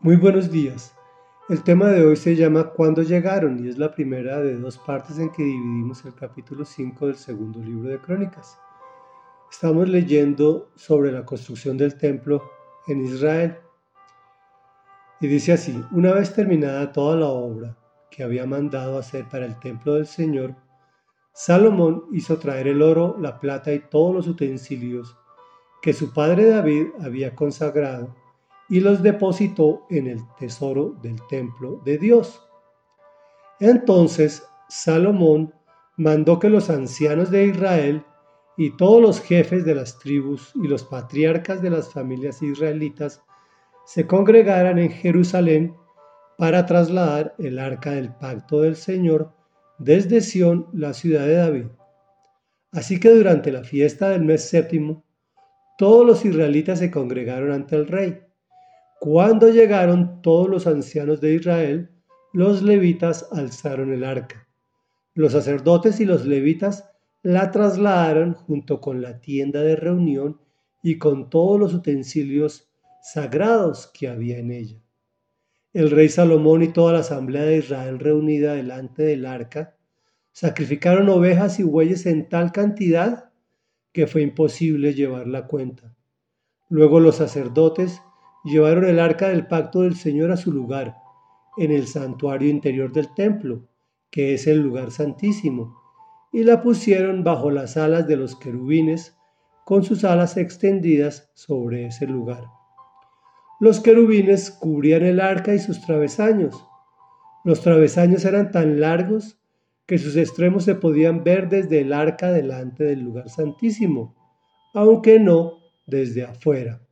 Muy buenos días. El tema de hoy se llama ¿Cuándo llegaron? y es la primera de dos partes en que dividimos el capítulo 5 del segundo libro de Crónicas. Estamos leyendo sobre la construcción del templo en Israel. Y dice así, una vez terminada toda la obra que había mandado hacer para el templo del Señor, Salomón hizo traer el oro, la plata y todos los utensilios que su padre David había consagrado y los depositó en el tesoro del templo de Dios. Entonces Salomón mandó que los ancianos de Israel y todos los jefes de las tribus y los patriarcas de las familias israelitas se congregaran en Jerusalén para trasladar el arca del pacto del Señor desde Sión, la ciudad de David. Así que durante la fiesta del mes séptimo, todos los israelitas se congregaron ante el rey cuando llegaron todos los ancianos de Israel, los levitas alzaron el arca. Los sacerdotes y los levitas la trasladaron junto con la tienda de reunión y con todos los utensilios sagrados que había en ella. El rey Salomón y toda la asamblea de Israel reunida delante del arca sacrificaron ovejas y bueyes en tal cantidad que fue imposible llevar la cuenta. Luego los sacerdotes llevaron el arca del pacto del Señor a su lugar, en el santuario interior del templo, que es el lugar santísimo, y la pusieron bajo las alas de los querubines, con sus alas extendidas sobre ese lugar. Los querubines cubrían el arca y sus travesaños. Los travesaños eran tan largos que sus extremos se podían ver desde el arca delante del lugar santísimo, aunque no desde afuera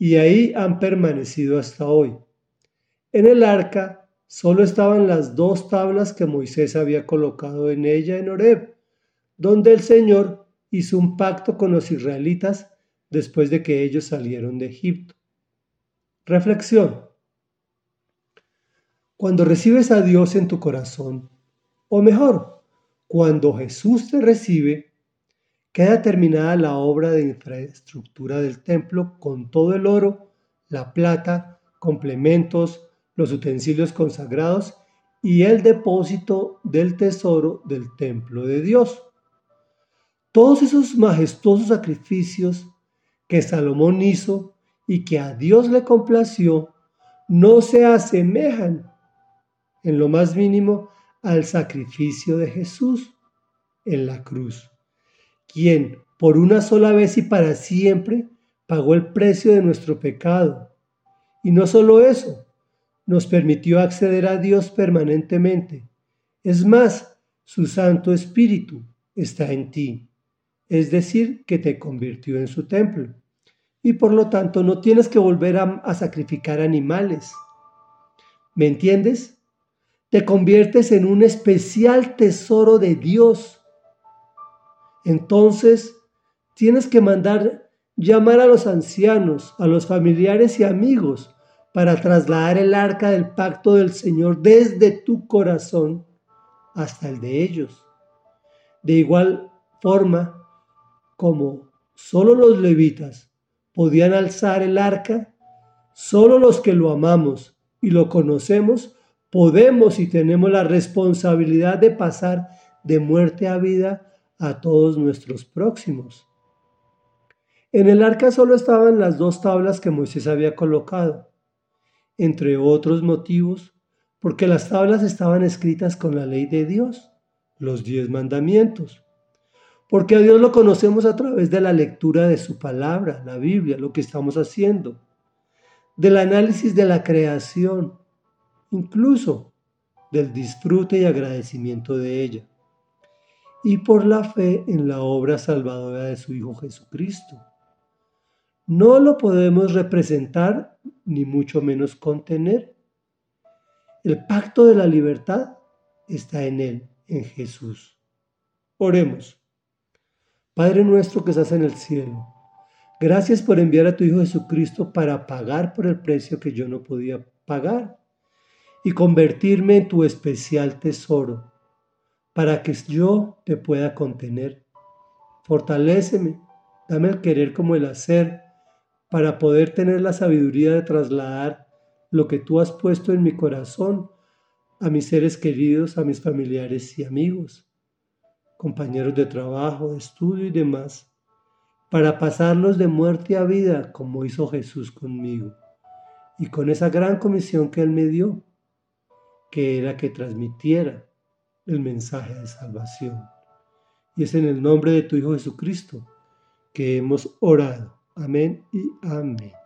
y ahí han permanecido hasta hoy. En el arca solo estaban las dos tablas que Moisés había colocado en ella en Horeb, donde el Señor hizo un pacto con los israelitas después de que ellos salieron de Egipto. Reflexión. Cuando recibes a Dios en tu corazón, o mejor, cuando Jesús te recibe, Queda terminada la obra de infraestructura del templo con todo el oro, la plata, complementos, los utensilios consagrados y el depósito del tesoro del templo de Dios. Todos esos majestuosos sacrificios que Salomón hizo y que a Dios le complació no se asemejan en lo más mínimo al sacrificio de Jesús en la cruz quien por una sola vez y para siempre pagó el precio de nuestro pecado. Y no solo eso, nos permitió acceder a Dios permanentemente. Es más, su Santo Espíritu está en ti, es decir, que te convirtió en su templo. Y por lo tanto no tienes que volver a, a sacrificar animales. ¿Me entiendes? Te conviertes en un especial tesoro de Dios entonces tienes que mandar llamar a los ancianos, a los familiares y amigos para trasladar el arca del pacto del Señor desde tu corazón hasta el de ellos. De igual forma como solo los levitas podían alzar el arca, solo los que lo amamos y lo conocemos podemos y tenemos la responsabilidad de pasar de muerte a vida a todos nuestros próximos. En el arca solo estaban las dos tablas que Moisés había colocado, entre otros motivos, porque las tablas estaban escritas con la ley de Dios, los diez mandamientos, porque a Dios lo conocemos a través de la lectura de su palabra, la Biblia, lo que estamos haciendo, del análisis de la creación, incluso del disfrute y agradecimiento de ella y por la fe en la obra salvadora de su Hijo Jesucristo. No lo podemos representar ni mucho menos contener. El pacto de la libertad está en Él, en Jesús. Oremos. Padre nuestro que estás en el cielo, gracias por enviar a tu Hijo Jesucristo para pagar por el precio que yo no podía pagar y convertirme en tu especial tesoro para que yo te pueda contener. Fortaléceme, dame el querer como el hacer, para poder tener la sabiduría de trasladar lo que tú has puesto en mi corazón a mis seres queridos, a mis familiares y amigos, compañeros de trabajo, de estudio y demás, para pasarlos de muerte a vida como hizo Jesús conmigo y con esa gran comisión que Él me dio, que era que transmitiera el mensaje de salvación. Y es en el nombre de tu Hijo Jesucristo que hemos orado. Amén y amén.